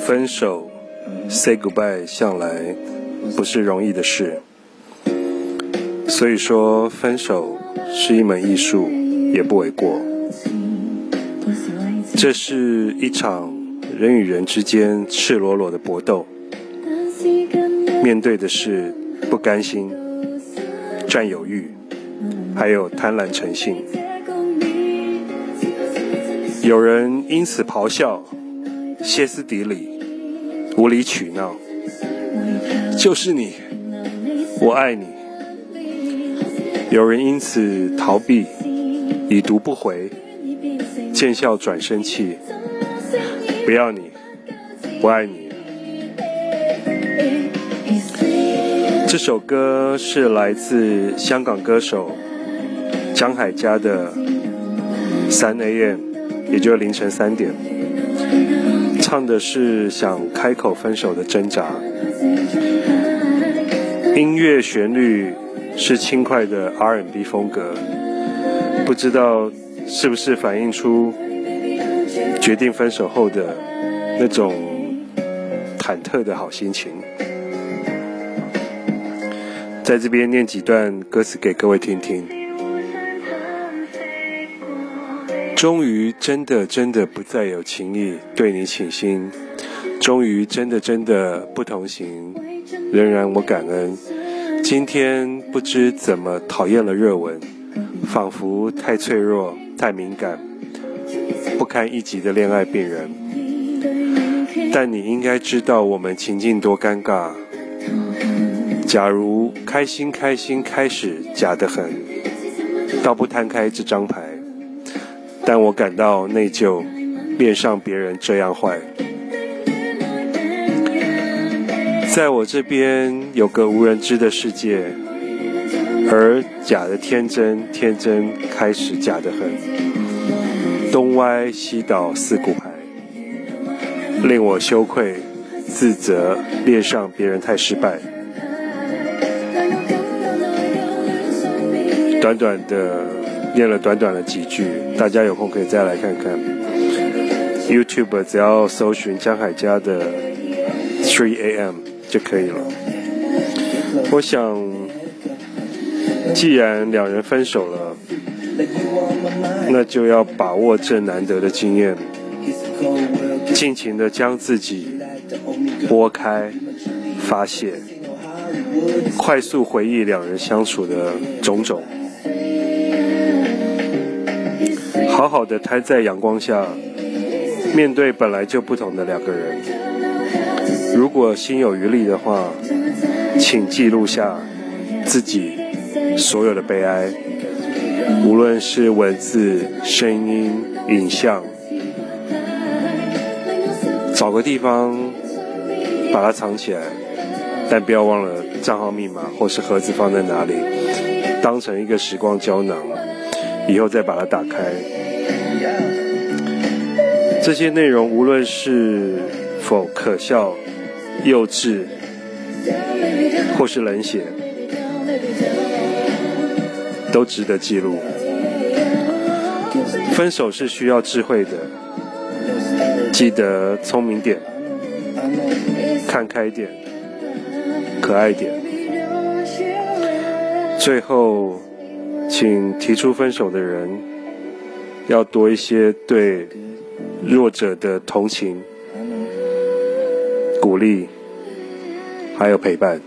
分手，say goodbye，向来不是容易的事。所以说，分手是一门艺术，也不为过。这是一场人与人之间赤裸裸的搏斗，面对的是不甘心、占有欲，还有贪婪成性。有人因此咆哮、歇斯底里、无理取闹，就是你，我爱你。有人因此逃避，已读不回，见笑转生气，不要你，不爱你。这首歌是来自香港歌手张海佳的《三 A.M》。也就是凌晨三点，唱的是想开口分手的挣扎。音乐旋律是轻快的 R&B 风格，不知道是不是反映出决定分手后的那种忐忑的好心情。在这边念几段歌词给各位听听。终于真的真的不再有情意对你倾心，终于真的真的不同行，仍然我感恩。今天不知怎么讨厌了热吻，仿佛太脆弱太敏感，不堪一击的恋爱病人。但你应该知道我们情境多尴尬。假如开心开心开始假得很，倒不摊开这张牌。但我感到内疚，恋上别人这样坏。在我这边有个无人知的世界，而假的天真，天真开始假的很。东歪西倒四股牌，令我羞愧、自责，恋上别人太失败。短短的。念了短短的几句，大家有空可以再来看看。YouTube 只要搜寻江海佳的 Three A.M. 就可以了。我想，既然两人分手了，那就要把握这难得的经验，尽情的将自己拨开、发泄，快速回忆两人相处的种种。好好的摊在阳光下，面对本来就不同的两个人。如果心有余力的话，请记录下自己所有的悲哀，无论是文字、声音、影像，找个地方把它藏起来，但不要忘了账号密码或是盒子放在哪里，当成一个时光胶囊，以后再把它打开。这些内容无论是否可笑、幼稚，或是冷血，都值得记录。分手是需要智慧的，记得聪明点，看开点，可爱点。最后，请提出分手的人要多一些对。弱者的同情、鼓励，还有陪伴。